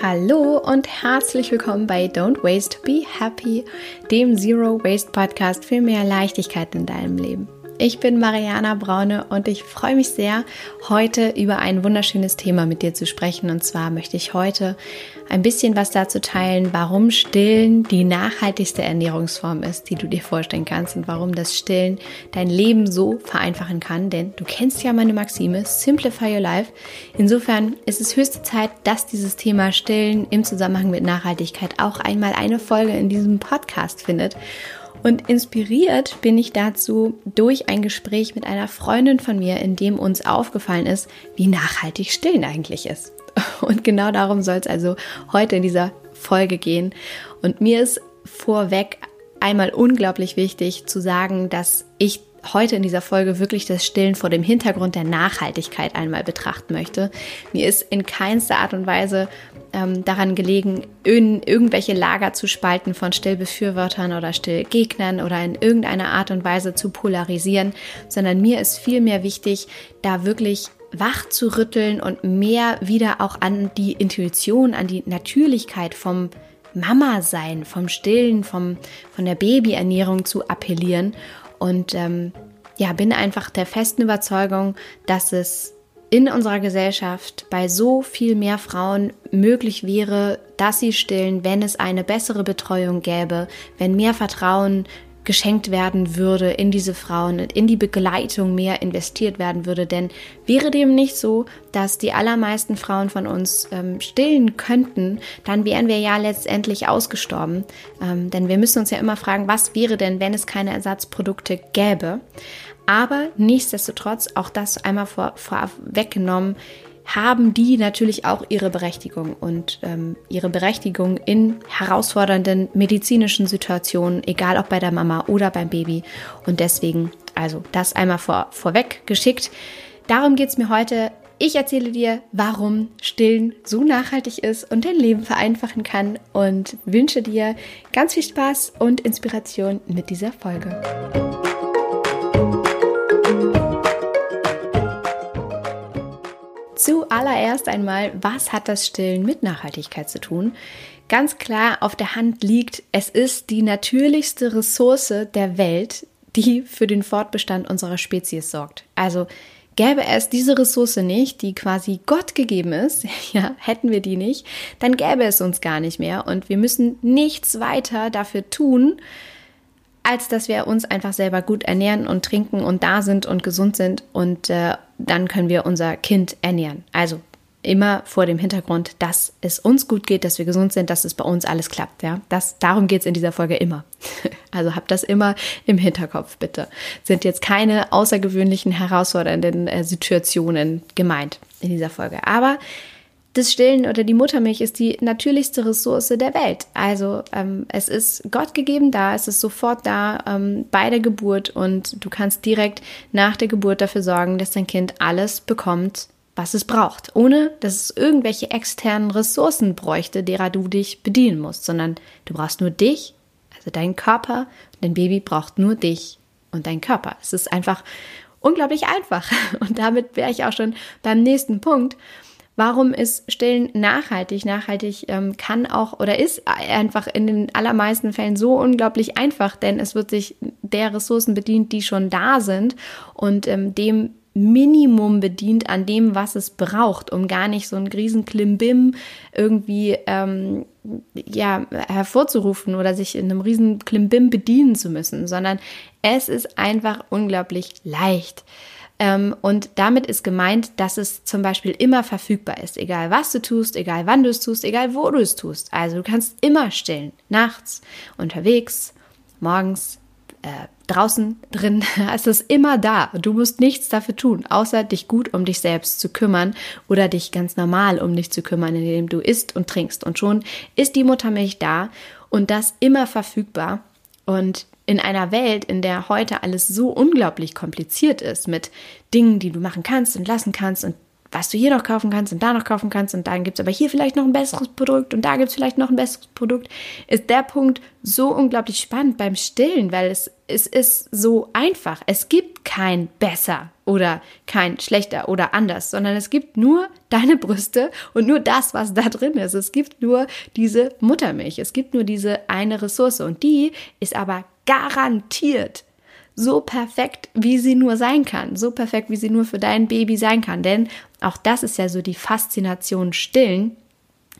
Hallo und herzlich willkommen bei Don't Waste, Be Happy, dem Zero Waste Podcast für mehr Leichtigkeit in deinem Leben. Ich bin Mariana Braune und ich freue mich sehr, heute über ein wunderschönes Thema mit dir zu sprechen. Und zwar möchte ich heute ein bisschen was dazu teilen, warum Stillen die nachhaltigste Ernährungsform ist, die du dir vorstellen kannst und warum das Stillen dein Leben so vereinfachen kann. Denn du kennst ja meine Maxime, Simplify Your Life. Insofern ist es höchste Zeit, dass dieses Thema Stillen im Zusammenhang mit Nachhaltigkeit auch einmal eine Folge in diesem Podcast findet. Und inspiriert bin ich dazu durch ein Gespräch mit einer Freundin von mir, in dem uns aufgefallen ist, wie nachhaltig Stillen eigentlich ist. Und genau darum soll es also heute in dieser Folge gehen. Und mir ist vorweg einmal unglaublich wichtig zu sagen, dass ich heute in dieser Folge wirklich das Stillen vor dem Hintergrund der Nachhaltigkeit einmal betrachten möchte. Mir ist in keinster Art und Weise ähm, daran gelegen, in irgendwelche Lager zu spalten von Stillbefürwortern oder Stillgegnern oder in irgendeiner Art und Weise zu polarisieren, sondern mir ist vielmehr wichtig, da wirklich wach zu rütteln und mehr wieder auch an die Intuition, an die Natürlichkeit vom Mama sein, vom Stillen, vom, von der Babyernährung zu appellieren. Und ähm, ja, bin einfach der festen Überzeugung, dass es in unserer Gesellschaft bei so viel mehr Frauen möglich wäre, dass sie stillen, wenn es eine bessere Betreuung gäbe, wenn mehr Vertrauen geschenkt werden würde in diese Frauen und in die Begleitung mehr investiert werden würde. Denn wäre dem nicht so, dass die allermeisten Frauen von uns ähm, stillen könnten, dann wären wir ja letztendlich ausgestorben. Ähm, denn wir müssen uns ja immer fragen, was wäre denn, wenn es keine Ersatzprodukte gäbe. Aber nichtsdestotrotz, auch das einmal vor, vorweggenommen, haben die natürlich auch ihre Berechtigung und ähm, ihre Berechtigung in herausfordernden medizinischen Situationen, egal ob bei der Mama oder beim Baby. Und deswegen, also das einmal vor, vorweg geschickt. Darum geht es mir heute. Ich erzähle dir, warum Stillen so nachhaltig ist und dein Leben vereinfachen kann und wünsche dir ganz viel Spaß und Inspiration mit dieser Folge. Zuallererst einmal, was hat das Stillen mit Nachhaltigkeit zu tun? Ganz klar auf der Hand liegt, es ist die natürlichste Ressource der Welt, die für den Fortbestand unserer Spezies sorgt. Also gäbe es diese Ressource nicht, die quasi Gott gegeben ist, ja, hätten wir die nicht, dann gäbe es uns gar nicht mehr und wir müssen nichts weiter dafür tun, als dass wir uns einfach selber gut ernähren und trinken und da sind und gesund sind und äh, dann können wir unser Kind ernähren. Also immer vor dem Hintergrund, dass es uns gut geht, dass wir gesund sind, dass es bei uns alles klappt. Ja, das, darum geht es in dieser Folge immer. Also habt das immer im Hinterkopf, bitte. Sind jetzt keine außergewöhnlichen, herausfordernden äh, Situationen gemeint in dieser Folge. Aber das Stillen oder die Muttermilch ist die natürlichste Ressource der Welt. Also ähm, es ist Gott gegeben da, es ist sofort da ähm, bei der Geburt und du kannst direkt nach der Geburt dafür sorgen, dass dein Kind alles bekommt, was es braucht, ohne dass es irgendwelche externen Ressourcen bräuchte, derer du dich bedienen musst, sondern du brauchst nur dich, also deinen Körper, dein Baby braucht nur dich und deinen Körper. Es ist einfach unglaublich einfach und damit wäre ich auch schon beim nächsten Punkt. Warum ist Stillen nachhaltig? Nachhaltig ähm, kann auch oder ist einfach in den allermeisten Fällen so unglaublich einfach, denn es wird sich der Ressourcen bedient, die schon da sind und ähm, dem Minimum bedient an dem, was es braucht, um gar nicht so ein riesen Klimbim irgendwie ähm, ja, hervorzurufen oder sich in einem riesen Klimbim bedienen zu müssen, sondern es ist einfach unglaublich leicht. Ähm, und damit ist gemeint, dass es zum Beispiel immer verfügbar ist, egal was du tust, egal wann du es tust, egal wo du es tust. Also du kannst immer stillen, nachts, unterwegs, morgens, äh, draußen, drin. Es ist immer da. Du musst nichts dafür tun, außer dich gut um dich selbst zu kümmern oder dich ganz normal um dich zu kümmern, indem du isst und trinkst. Und schon ist die Muttermilch da und das immer verfügbar. Und in einer Welt, in der heute alles so unglaublich kompliziert ist mit Dingen, die du machen kannst und lassen kannst und was du hier noch kaufen kannst und da noch kaufen kannst und dann gibt es aber hier vielleicht noch ein besseres Produkt und da gibt es vielleicht noch ein besseres Produkt, ist der Punkt so unglaublich spannend beim Stillen, weil es es ist so einfach. Es gibt kein besser oder kein schlechter oder anders, sondern es gibt nur deine Brüste und nur das, was da drin ist. Es gibt nur diese Muttermilch. Es gibt nur diese eine Ressource und die ist aber garantiert so perfekt, wie sie nur sein kann. So perfekt, wie sie nur für dein Baby sein kann. Denn auch das ist ja so die Faszination stillen.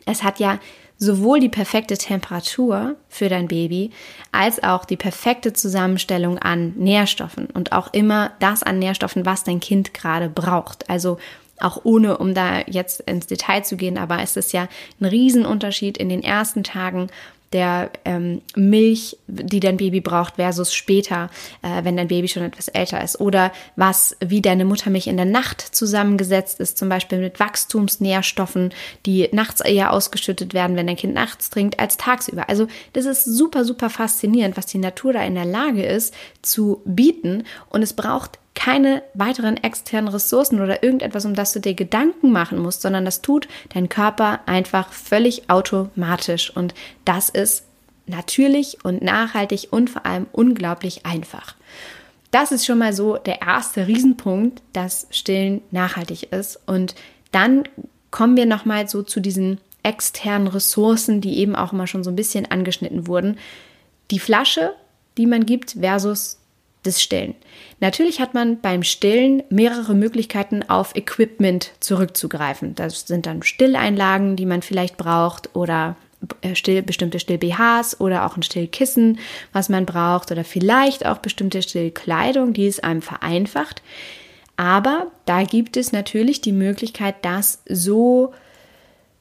Es hat ja sowohl die perfekte Temperatur für dein Baby als auch die perfekte Zusammenstellung an Nährstoffen und auch immer das an Nährstoffen, was dein Kind gerade braucht. Also auch ohne, um da jetzt ins Detail zu gehen, aber es ist ja ein Riesenunterschied in den ersten Tagen der ähm, Milch, die dein Baby braucht, versus später, äh, wenn dein Baby schon etwas älter ist. Oder was, wie deine Muttermilch in der Nacht zusammengesetzt ist, zum Beispiel mit Wachstumsnährstoffen, die nachts eher ausgeschüttet werden, wenn dein Kind nachts trinkt, als tagsüber. Also das ist super, super faszinierend, was die Natur da in der Lage ist zu bieten. Und es braucht keine weiteren externen Ressourcen oder irgendetwas, um das du dir Gedanken machen musst, sondern das tut dein Körper einfach völlig automatisch. Und das ist natürlich und nachhaltig und vor allem unglaublich einfach. Das ist schon mal so der erste Riesenpunkt, dass Stillen nachhaltig ist. Und dann kommen wir nochmal so zu diesen externen Ressourcen, die eben auch immer schon so ein bisschen angeschnitten wurden. Die Flasche, die man gibt, versus das Stillen. Natürlich hat man beim Stillen mehrere Möglichkeiten auf Equipment zurückzugreifen. Das sind dann Stilleinlagen, die man vielleicht braucht oder äh, still, bestimmte Still-BHs oder auch ein Stillkissen, was man braucht oder vielleicht auch bestimmte Stillkleidung, die es einem vereinfacht. Aber da gibt es natürlich die Möglichkeit, das so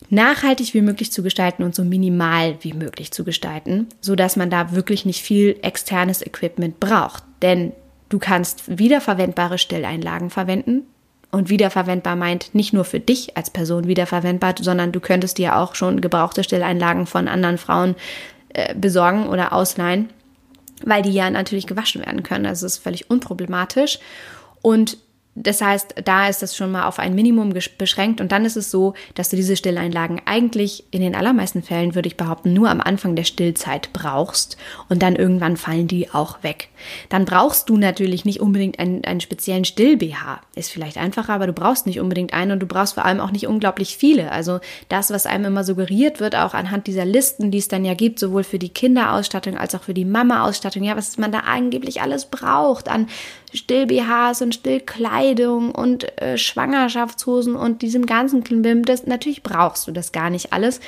nachhaltig wie möglich zu gestalten und so minimal wie möglich zu gestalten, so dass man da wirklich nicht viel externes Equipment braucht. Denn du kannst wiederverwendbare Stilleinlagen verwenden. Und wiederverwendbar meint nicht nur für dich als Person wiederverwendbar, sondern du könntest dir auch schon gebrauchte Stilleinlagen von anderen Frauen äh, besorgen oder ausleihen, weil die ja natürlich gewaschen werden können. Also es ist völlig unproblematisch. Und das heißt, da ist das schon mal auf ein Minimum beschränkt und dann ist es so, dass du diese Stilleinlagen eigentlich in den allermeisten Fällen, würde ich behaupten, nur am Anfang der Stillzeit brauchst und dann irgendwann fallen die auch weg. Dann brauchst du natürlich nicht unbedingt einen, einen speziellen Still-BH. Ist vielleicht einfacher, aber du brauchst nicht unbedingt einen und du brauchst vor allem auch nicht unglaublich viele. Also das, was einem immer suggeriert wird, auch anhand dieser Listen, die es dann ja gibt, sowohl für die Kinderausstattung als auch für die Mama-Ausstattung, ja, was man da angeblich alles braucht an Still-BHs und Stillkleidung und äh, Schwangerschaftshosen und diesem ganzen Klimbim, das natürlich brauchst du das gar nicht alles.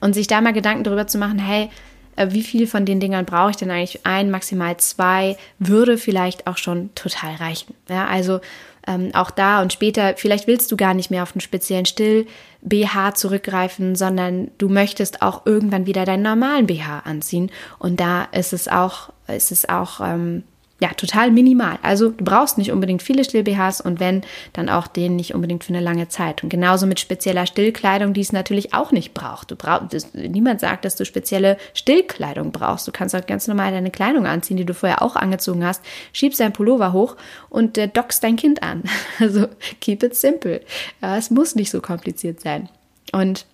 Und sich da mal Gedanken darüber zu machen, hey, äh, wie viel von den Dingern brauche ich denn eigentlich? Ein, maximal zwei, würde vielleicht auch schon total reichen. Ja, also ähm, auch da und später, vielleicht willst du gar nicht mehr auf einen speziellen Still-BH zurückgreifen, sondern du möchtest auch irgendwann wieder deinen normalen BH anziehen. Und da ist es auch, ist es auch ähm, ja, total minimal. Also du brauchst nicht unbedingt viele Still-BHs und wenn, dann auch den nicht unbedingt für eine lange Zeit. Und genauso mit spezieller Stillkleidung, die es natürlich auch nicht braucht. Du brauchst, niemand sagt, dass du spezielle Stillkleidung brauchst. Du kannst auch ganz normal deine Kleidung anziehen, die du vorher auch angezogen hast, schiebst dein Pullover hoch und äh, dockst dein Kind an. Also keep it simple. Ja, es muss nicht so kompliziert sein. Und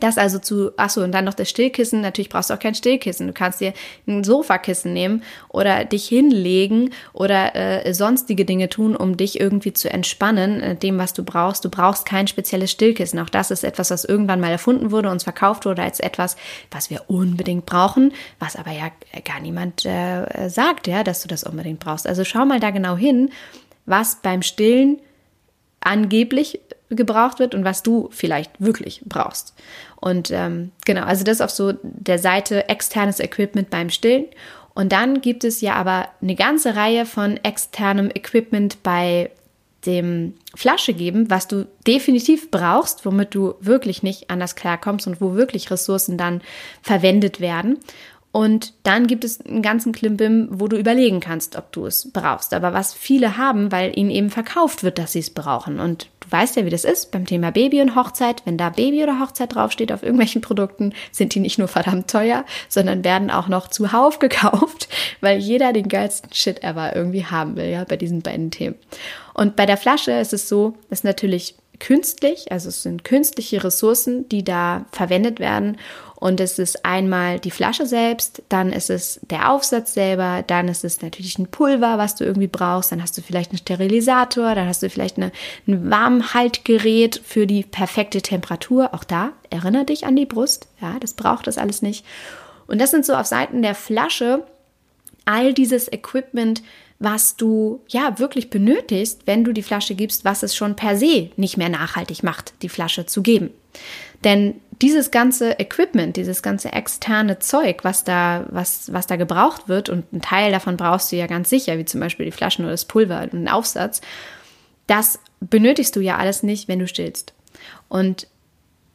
das also zu, achso, und dann noch das Stillkissen. Natürlich brauchst du auch kein Stillkissen. Du kannst dir ein Sofakissen nehmen oder dich hinlegen oder äh, sonstige Dinge tun, um dich irgendwie zu entspannen, äh, dem, was du brauchst. Du brauchst kein spezielles Stillkissen. Auch das ist etwas, was irgendwann mal erfunden wurde, uns verkauft wurde als etwas, was wir unbedingt brauchen, was aber ja gar niemand äh, sagt, ja, dass du das unbedingt brauchst. Also schau mal da genau hin, was beim Stillen angeblich gebraucht wird und was du vielleicht wirklich brauchst. Und ähm, genau, also das auf so der Seite externes Equipment beim Stillen. Und dann gibt es ja aber eine ganze Reihe von externem Equipment bei dem Flasche geben, was du definitiv brauchst, womit du wirklich nicht anders klarkommst und wo wirklich Ressourcen dann verwendet werden. Und dann gibt es einen ganzen Klimbim, wo du überlegen kannst, ob du es brauchst. Aber was viele haben, weil ihnen eben verkauft wird, dass sie es brauchen. Und du weißt ja, wie das ist beim Thema Baby und Hochzeit. Wenn da Baby oder Hochzeit draufsteht auf irgendwelchen Produkten, sind die nicht nur verdammt teuer, sondern werden auch noch zuhauf gekauft, weil jeder den geilsten Shit ever irgendwie haben will, ja, bei diesen beiden Themen. Und bei der Flasche ist es so, dass natürlich künstlich, also es sind künstliche Ressourcen, die da verwendet werden. Und es ist einmal die Flasche selbst, dann ist es der Aufsatz selber, dann ist es natürlich ein Pulver, was du irgendwie brauchst, dann hast du vielleicht einen Sterilisator, dann hast du vielleicht eine, ein Warmhaltgerät für die perfekte Temperatur. Auch da erinnere dich an die Brust, ja, das braucht das alles nicht. Und das sind so auf Seiten der Flasche all dieses Equipment, was du ja wirklich benötigst, wenn du die Flasche gibst, was es schon per se nicht mehr nachhaltig macht, die Flasche zu geben. Denn dieses ganze Equipment, dieses ganze externe Zeug, was da, was, was da gebraucht wird, und ein Teil davon brauchst du ja ganz sicher, wie zum Beispiel die Flaschen oder das Pulver und den Aufsatz, das benötigst du ja alles nicht, wenn du stillst. Und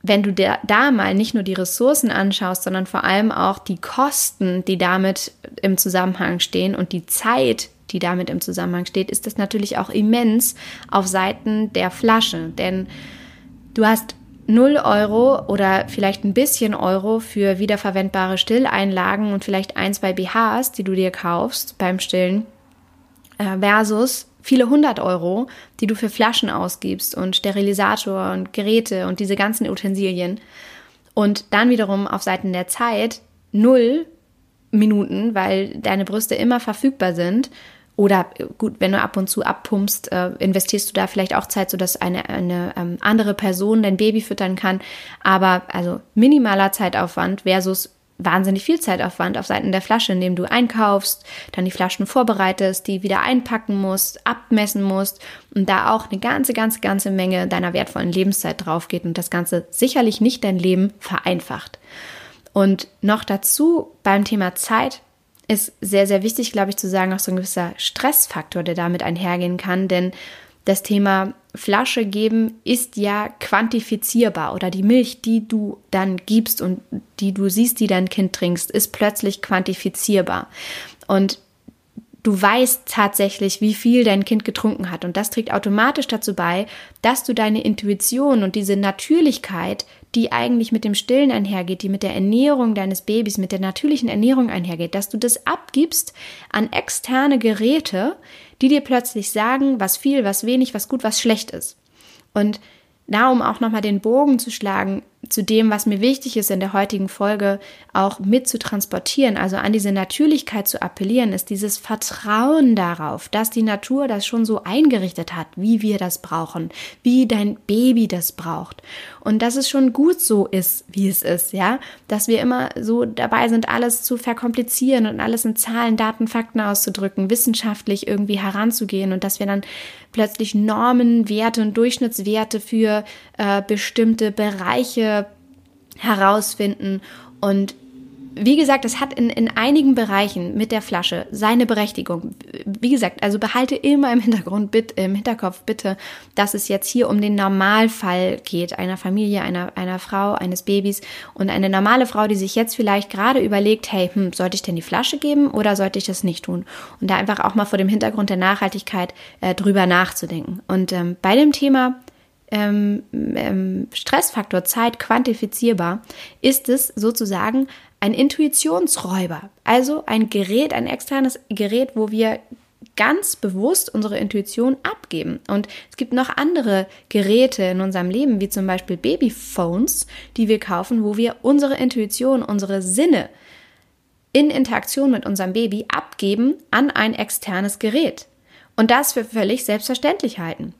wenn du da, da mal nicht nur die Ressourcen anschaust, sondern vor allem auch die Kosten, die damit im Zusammenhang stehen und die Zeit, die damit im Zusammenhang steht, ist das natürlich auch immens auf Seiten der Flasche. Denn du hast 0 Euro oder vielleicht ein bisschen Euro für wiederverwendbare Stilleinlagen und vielleicht ein, zwei BHs, die du dir kaufst beim Stillen, äh, versus viele hundert Euro, die du für Flaschen ausgibst und Sterilisator und Geräte und diese ganzen Utensilien. Und dann wiederum auf Seiten der Zeit null Minuten, weil deine Brüste immer verfügbar sind oder gut, wenn du ab und zu abpumpst, äh, investierst du da vielleicht auch Zeit, sodass eine, eine ähm, andere Person dein Baby füttern kann. Aber also minimaler Zeitaufwand versus wahnsinnig viel Zeitaufwand auf Seiten der Flasche, indem du einkaufst, dann die Flaschen vorbereitest, die wieder einpacken musst, abmessen musst und da auch eine ganze, ganze, ganze Menge deiner wertvollen Lebenszeit drauf geht und das Ganze sicherlich nicht dein Leben vereinfacht. Und noch dazu beim Thema Zeit ist sehr, sehr wichtig, glaube ich, zu sagen, auch so ein gewisser Stressfaktor, der damit einhergehen kann, denn das Thema Flasche geben ist ja quantifizierbar oder die Milch, die du dann gibst und die du siehst, die dein Kind trinkst, ist plötzlich quantifizierbar. Und du weißt tatsächlich, wie viel dein Kind getrunken hat. Und das trägt automatisch dazu bei, dass du deine Intuition und diese Natürlichkeit, die eigentlich mit dem Stillen einhergeht, die mit der Ernährung deines Babys, mit der natürlichen Ernährung einhergeht, dass du das abgibst an externe Geräte, die dir plötzlich sagen, was viel, was wenig, was gut, was schlecht ist. Und da, um auch nochmal den Bogen zu schlagen zu dem, was mir wichtig ist in der heutigen Folge, auch mit zu transportieren, also an diese Natürlichkeit zu appellieren, ist dieses Vertrauen darauf, dass die Natur das schon so eingerichtet hat, wie wir das brauchen, wie dein Baby das braucht. Und dass es schon gut so ist, wie es ist, ja, dass wir immer so dabei sind, alles zu verkomplizieren und alles in Zahlen, Daten, Fakten auszudrücken, wissenschaftlich irgendwie heranzugehen und dass wir dann plötzlich Normen, Werte und Durchschnittswerte für äh, bestimmte Bereiche herausfinden und wie gesagt, es hat in, in einigen Bereichen mit der Flasche seine Berechtigung. Wie gesagt, also behalte immer im Hintergrund, bitte, im Hinterkopf bitte, dass es jetzt hier um den Normalfall geht, einer Familie, einer, einer Frau, eines Babys und eine normale Frau, die sich jetzt vielleicht gerade überlegt, hey, hm, sollte ich denn die Flasche geben oder sollte ich das nicht tun? Und da einfach auch mal vor dem Hintergrund der Nachhaltigkeit äh, drüber nachzudenken. Und ähm, bei dem Thema ähm, ähm, Stressfaktor Zeit quantifizierbar, ist es sozusagen ein Intuitionsräuber. Also ein Gerät, ein externes Gerät, wo wir ganz bewusst unsere Intuition abgeben. Und es gibt noch andere Geräte in unserem Leben, wie zum Beispiel Babyphones, die wir kaufen, wo wir unsere Intuition, unsere Sinne in Interaktion mit unserem Baby abgeben an ein externes Gerät. Und das für völlig selbstverständlich halten.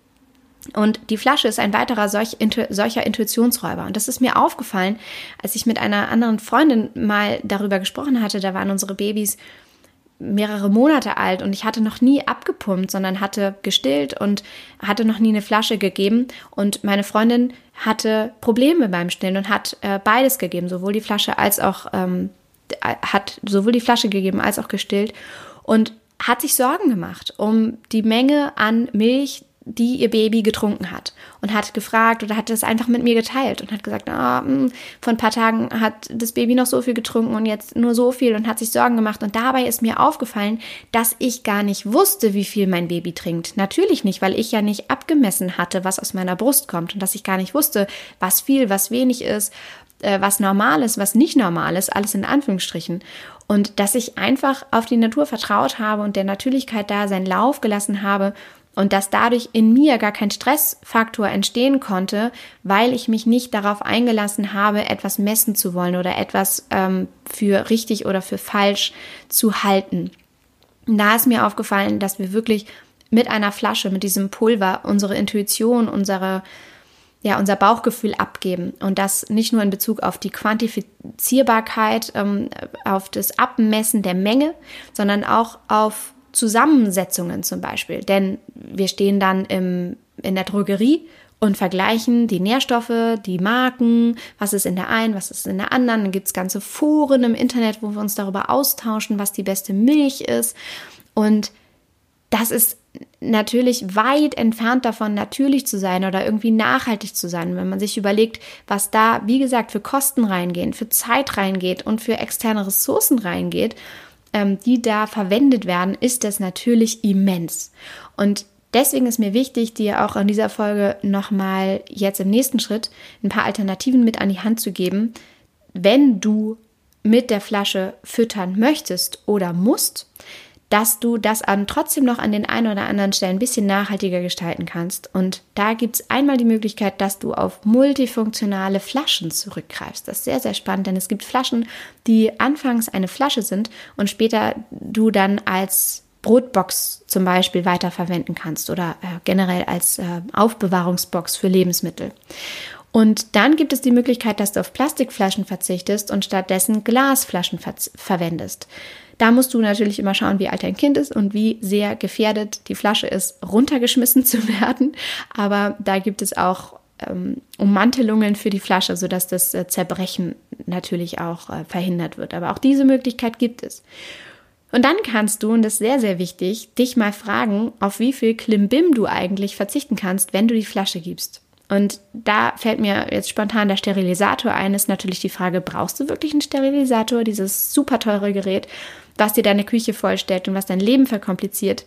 Und die Flasche ist ein weiterer solch, intu, solcher Intuitionsräuber. Und das ist mir aufgefallen, als ich mit einer anderen Freundin mal darüber gesprochen hatte. Da waren unsere Babys mehrere Monate alt und ich hatte noch nie abgepumpt, sondern hatte gestillt und hatte noch nie eine Flasche gegeben. Und meine Freundin hatte Probleme beim Stillen und hat äh, beides gegeben, sowohl die Flasche als auch ähm, hat sowohl die Flasche gegeben als auch gestillt und hat sich Sorgen gemacht um die Menge an Milch, die ihr Baby getrunken hat und hat gefragt oder hat das einfach mit mir geteilt und hat gesagt, ah, mh, hm, vor ein paar Tagen hat das Baby noch so viel getrunken und jetzt nur so viel und hat sich Sorgen gemacht. Und dabei ist mir aufgefallen, dass ich gar nicht wusste, wie viel mein Baby trinkt. Natürlich nicht, weil ich ja nicht abgemessen hatte, was aus meiner Brust kommt und dass ich gar nicht wusste, was viel, was wenig ist, äh, was normal ist, was nicht normal ist, alles in Anführungsstrichen. Und dass ich einfach auf die Natur vertraut habe und der Natürlichkeit da seinen Lauf gelassen habe und dass dadurch in mir gar kein Stressfaktor entstehen konnte, weil ich mich nicht darauf eingelassen habe, etwas messen zu wollen oder etwas ähm, für richtig oder für falsch zu halten. Und da ist mir aufgefallen, dass wir wirklich mit einer Flasche, mit diesem Pulver unsere Intuition, unsere ja, unser Bauchgefühl abgeben. Und das nicht nur in Bezug auf die Quantifizierbarkeit, ähm, auf das Abmessen der Menge, sondern auch auf Zusammensetzungen zum Beispiel. Denn wir stehen dann im, in der Drogerie und vergleichen die Nährstoffe, die Marken, was ist in der einen, was ist in der anderen. Dann gibt es ganze Foren im Internet, wo wir uns darüber austauschen, was die beste Milch ist. Und das ist natürlich weit entfernt davon, natürlich zu sein oder irgendwie nachhaltig zu sein. Wenn man sich überlegt, was da, wie gesagt, für Kosten reingehen, für Zeit reingeht und für externe Ressourcen reingeht, ähm, die da verwendet werden, ist das natürlich immens. Und deswegen ist mir wichtig, dir auch in dieser Folge nochmal jetzt im nächsten Schritt ein paar Alternativen mit an die Hand zu geben, wenn du mit der Flasche füttern möchtest oder musst, dass du das an, trotzdem noch an den einen oder anderen Stellen ein bisschen nachhaltiger gestalten kannst. Und da gibt es einmal die Möglichkeit, dass du auf multifunktionale Flaschen zurückgreifst. Das ist sehr, sehr spannend, denn es gibt Flaschen, die anfangs eine Flasche sind und später du dann als Brotbox zum Beispiel weiterverwenden kannst oder äh, generell als äh, Aufbewahrungsbox für Lebensmittel. Und dann gibt es die Möglichkeit, dass du auf Plastikflaschen verzichtest und stattdessen Glasflaschen ver verwendest. Da musst du natürlich immer schauen, wie alt dein Kind ist und wie sehr gefährdet die Flasche ist, runtergeschmissen zu werden. Aber da gibt es auch ähm, Ummantelungen für die Flasche, sodass das äh, Zerbrechen natürlich auch äh, verhindert wird. Aber auch diese Möglichkeit gibt es. Und dann kannst du, und das ist sehr, sehr wichtig, dich mal fragen, auf wie viel Klimbim du eigentlich verzichten kannst, wenn du die Flasche gibst. Und da fällt mir jetzt spontan der Sterilisator ein, ist natürlich die Frage, brauchst du wirklich einen Sterilisator, dieses super teure Gerät? Was dir deine Küche vollstellt und was dein Leben verkompliziert?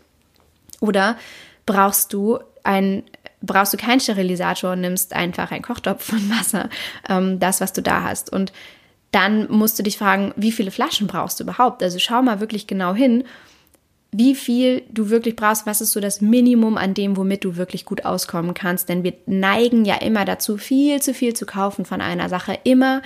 Oder brauchst du ein brauchst du keinen Sterilisator und nimmst einfach einen Kochtopf von Wasser, ähm, das, was du da hast. Und dann musst du dich fragen, wie viele Flaschen brauchst du überhaupt? Also schau mal wirklich genau hin, wie viel du wirklich brauchst, was ist so das Minimum an dem, womit du wirklich gut auskommen kannst. Denn wir neigen ja immer dazu, viel zu viel zu kaufen von einer Sache, immer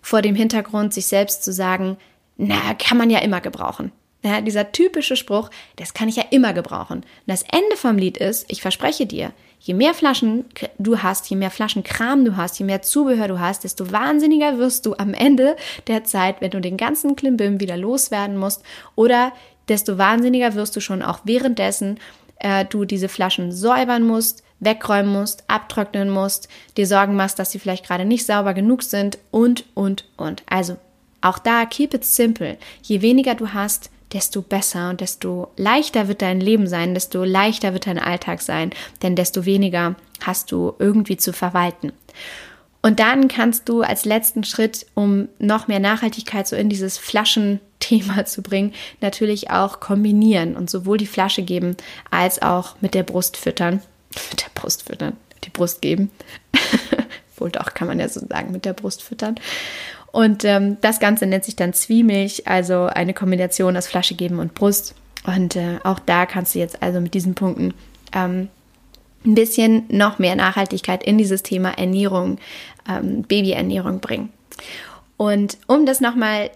vor dem Hintergrund, sich selbst zu sagen, na, kann man ja immer gebrauchen. Ja, dieser typische Spruch, das kann ich ja immer gebrauchen. Und das Ende vom Lied ist, ich verspreche dir, je mehr Flaschen du hast, je mehr Flaschenkram du hast, je mehr Zubehör du hast, desto wahnsinniger wirst du am Ende der Zeit, wenn du den ganzen Klimbim wieder loswerden musst oder desto wahnsinniger wirst du schon auch währenddessen äh, du diese Flaschen säubern musst, wegräumen musst, abtrocknen musst, dir Sorgen machst, dass sie vielleicht gerade nicht sauber genug sind und, und, und. Also auch da, keep it simple. Je weniger du hast, desto besser und desto leichter wird dein Leben sein, desto leichter wird dein Alltag sein, denn desto weniger hast du irgendwie zu verwalten. Und dann kannst du als letzten Schritt, um noch mehr Nachhaltigkeit so in dieses Flaschenthema zu bringen, natürlich auch kombinieren und sowohl die Flasche geben als auch mit der Brust füttern. Mit der Brust füttern, die Brust geben. Wohl doch, kann man ja so sagen, mit der Brust füttern. Und ähm, das Ganze nennt sich dann Zwiemilch, also eine Kombination aus Flasche geben und Brust. Und äh, auch da kannst du jetzt also mit diesen Punkten ähm, ein bisschen noch mehr Nachhaltigkeit in dieses Thema Ernährung, ähm, Babyernährung bringen. Und um das nochmal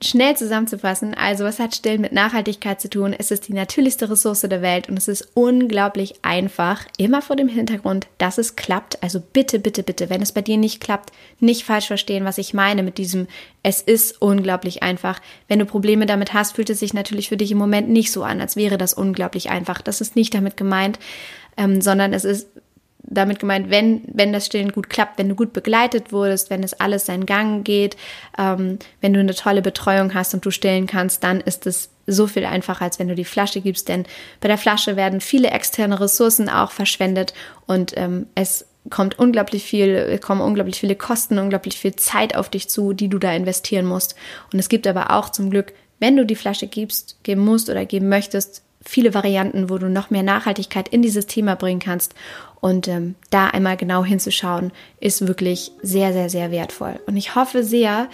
Schnell zusammenzufassen, also was hat Stillen mit Nachhaltigkeit zu tun? Es ist die natürlichste Ressource der Welt und es ist unglaublich einfach, immer vor dem Hintergrund, dass es klappt. Also bitte, bitte, bitte, wenn es bei dir nicht klappt, nicht falsch verstehen, was ich meine mit diesem, es ist unglaublich einfach. Wenn du Probleme damit hast, fühlt es sich natürlich für dich im Moment nicht so an, als wäre das unglaublich einfach. Das ist nicht damit gemeint, ähm, sondern es ist damit gemeint, wenn, wenn das Stillen gut klappt, wenn du gut begleitet wurdest, wenn es alles seinen Gang geht, ähm, wenn du eine tolle Betreuung hast und du stillen kannst, dann ist es so viel einfacher, als wenn du die Flasche gibst. Denn bei der Flasche werden viele externe Ressourcen auch verschwendet und ähm, es kommt unglaublich viel, kommen unglaublich viele Kosten, unglaublich viel Zeit auf dich zu, die du da investieren musst. Und es gibt aber auch zum Glück, wenn du die Flasche gibst, geben musst oder geben möchtest, viele Varianten, wo du noch mehr Nachhaltigkeit in dieses Thema bringen kannst. Und ähm, da einmal genau hinzuschauen, ist wirklich sehr, sehr, sehr wertvoll. Und ich hoffe sehr,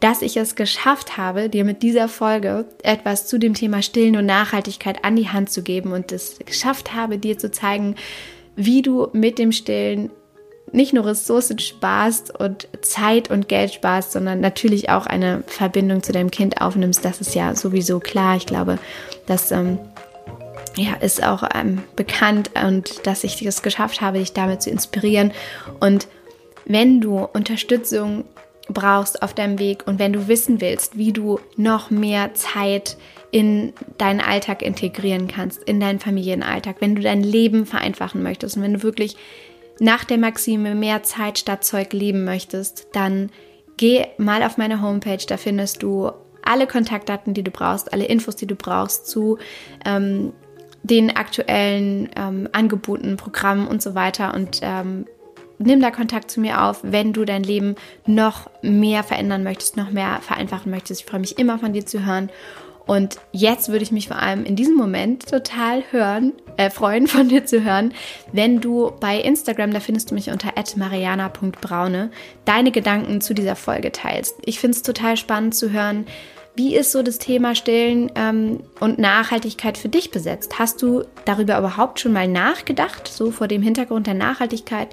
dass ich es geschafft habe, dir mit dieser Folge etwas zu dem Thema Stillen und Nachhaltigkeit an die Hand zu geben und es geschafft habe, dir zu zeigen, wie du mit dem Stillen nicht nur Ressourcen sparst und Zeit und Geld sparst, sondern natürlich auch eine Verbindung zu deinem Kind aufnimmst. Das ist ja sowieso klar. Ich glaube, das ähm, ja, ist auch ähm, bekannt und dass ich es geschafft habe, dich damit zu inspirieren. Und wenn du Unterstützung brauchst auf deinem Weg und wenn du wissen willst, wie du noch mehr Zeit in deinen Alltag integrieren kannst, in deinen Familienalltag, wenn du dein Leben vereinfachen möchtest und wenn du wirklich nach der Maxime mehr Zeit statt Zeug leben möchtest, dann geh mal auf meine Homepage, da findest du alle Kontaktdaten, die du brauchst, alle Infos, die du brauchst zu ähm, den aktuellen ähm, Angeboten, Programmen und so weiter und ähm, nimm da Kontakt zu mir auf, wenn du dein Leben noch mehr verändern möchtest, noch mehr vereinfachen möchtest. Ich freue mich immer von dir zu hören und jetzt würde ich mich vor allem in diesem Moment total hören, äh, freuen, von dir zu hören, wenn du bei Instagram, da findest du mich unter mariana.braune, deine Gedanken zu dieser Folge teilst. Ich finde es total spannend zu hören, wie ist so das Thema Stillen ähm, und Nachhaltigkeit für dich besetzt? Hast du darüber überhaupt schon mal nachgedacht, so vor dem Hintergrund der Nachhaltigkeit?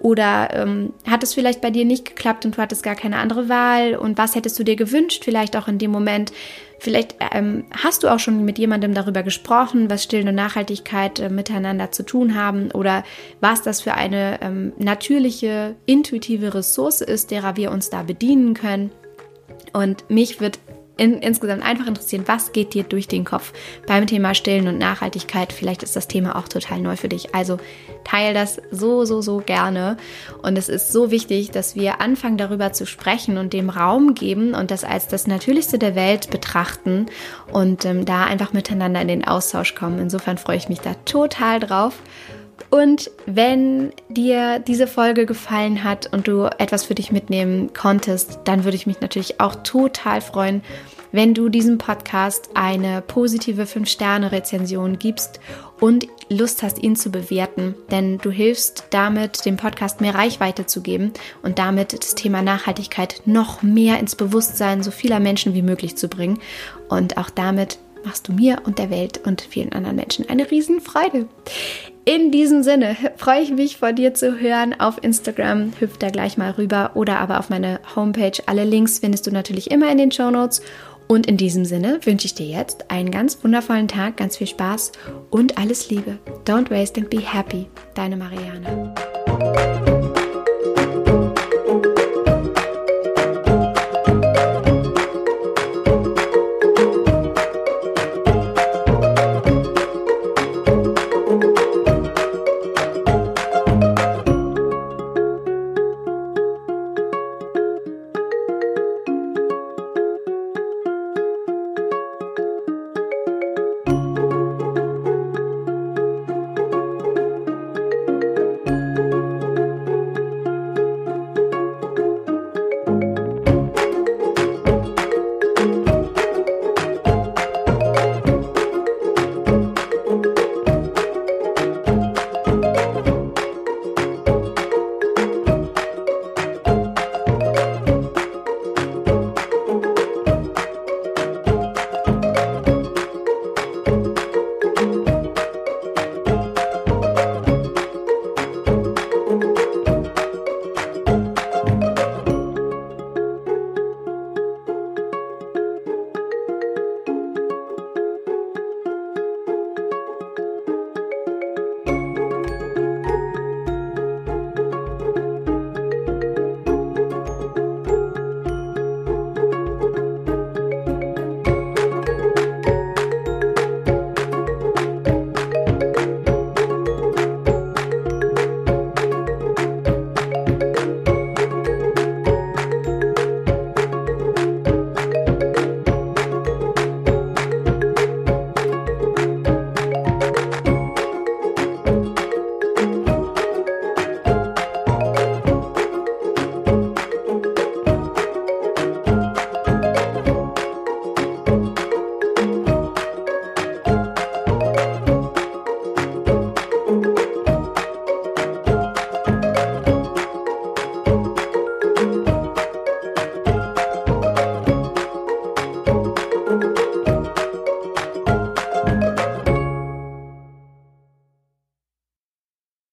Oder ähm, hat es vielleicht bei dir nicht geklappt und du hattest gar keine andere Wahl? Und was hättest du dir gewünscht, vielleicht auch in dem Moment? Vielleicht ähm, hast du auch schon mit jemandem darüber gesprochen, was Stillen und Nachhaltigkeit äh, miteinander zu tun haben oder was das für eine ähm, natürliche, intuitive Ressource ist, derer wir uns da bedienen können. Und mich wird in, insgesamt einfach interessieren, was geht dir durch den Kopf beim Thema Stillen und Nachhaltigkeit. Vielleicht ist das Thema auch total neu für dich. Also teile das so, so, so gerne. Und es ist so wichtig, dass wir anfangen darüber zu sprechen und dem Raum geben und das als das Natürlichste der Welt betrachten und ähm, da einfach miteinander in den Austausch kommen. Insofern freue ich mich da total drauf. Und wenn dir diese Folge gefallen hat und du etwas für dich mitnehmen konntest, dann würde ich mich natürlich auch total freuen, wenn du diesem Podcast eine positive 5-Sterne-Rezension gibst und Lust hast, ihn zu bewerten. Denn du hilfst damit, dem Podcast mehr Reichweite zu geben und damit das Thema Nachhaltigkeit noch mehr ins Bewusstsein so vieler Menschen wie möglich zu bringen. Und auch damit machst du mir und der Welt und vielen anderen Menschen eine Riesenfreude. In diesem Sinne freue ich mich von dir zu hören auf Instagram. Hüpf da gleich mal rüber oder aber auf meine Homepage. Alle Links findest du natürlich immer in den Show Notes. Und in diesem Sinne wünsche ich dir jetzt einen ganz wundervollen Tag, ganz viel Spaß und alles Liebe. Don't waste and be happy. Deine Marianne.